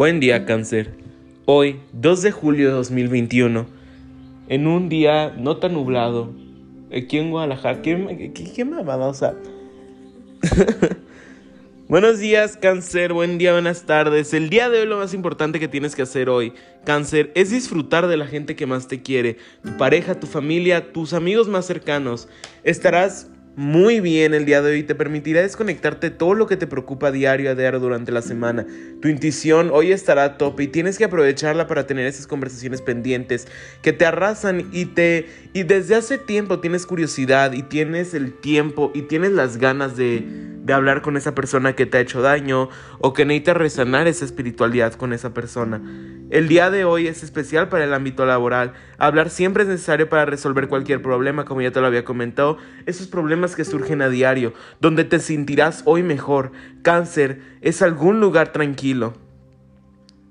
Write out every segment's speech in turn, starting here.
Buen día, cáncer. Hoy, 2 de julio de 2021, en un día no tan nublado, aquí en Guadalajara, ¿qué, qué, qué mamada? O sea... Buenos días, cáncer, buen día, buenas tardes. El día de hoy lo más importante que tienes que hacer hoy, cáncer, es disfrutar de la gente que más te quiere, tu pareja, tu familia, tus amigos más cercanos. Estarás muy bien el día de hoy te permitirá desconectarte todo lo que te preocupa diario a diario durante la semana. Tu intuición hoy estará a tope y tienes que aprovecharla para tener esas conversaciones pendientes que te arrasan y te y desde hace tiempo tienes curiosidad y tienes el tiempo y tienes las ganas de de hablar con esa persona que te ha hecho daño o que necesita resanar esa espiritualidad con esa persona. El día de hoy es especial para el ámbito laboral. Hablar siempre es necesario para resolver cualquier problema, como ya te lo había comentado, esos problemas que surgen a diario, donde te sentirás hoy mejor. Cáncer es algún lugar tranquilo.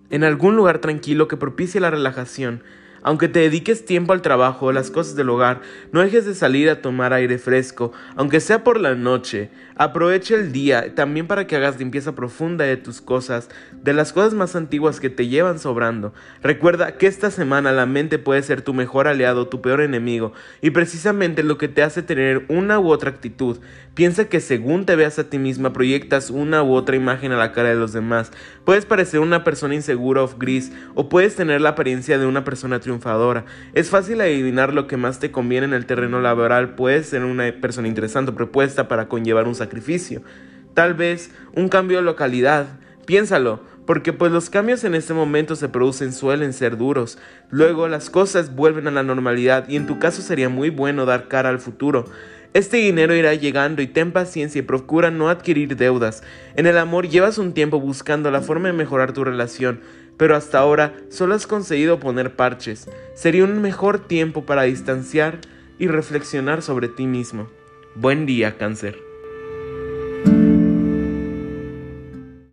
En algún lugar tranquilo que propicie la relajación. Aunque te dediques tiempo al trabajo o las cosas del hogar, no dejes de salir a tomar aire fresco, aunque sea por la noche. Aprovecha el día también para que hagas limpieza profunda de tus cosas, de las cosas más antiguas que te llevan sobrando. Recuerda que esta semana la mente puede ser tu mejor aliado, tu peor enemigo, y precisamente lo que te hace tener una u otra actitud. Piensa que según te veas a ti misma proyectas una u otra imagen a la cara de los demás. Puedes parecer una persona insegura o gris, o puedes tener la apariencia de una persona Es fácil adivinar lo que más te conviene en el terreno laboral. Puedes ser una persona interesante propuesta para conllevar un sacrificio sacrificio. Tal vez un cambio de localidad. Piénsalo, porque pues los cambios en este momento se producen suelen ser duros. Luego las cosas vuelven a la normalidad y en tu caso sería muy bueno dar cara al futuro. Este dinero irá llegando y ten paciencia y procura no adquirir deudas. En el amor llevas un tiempo buscando la forma de mejorar tu relación, pero hasta ahora solo has conseguido poner parches. Sería un mejor tiempo para distanciar y reflexionar sobre ti mismo. Buen día, cáncer.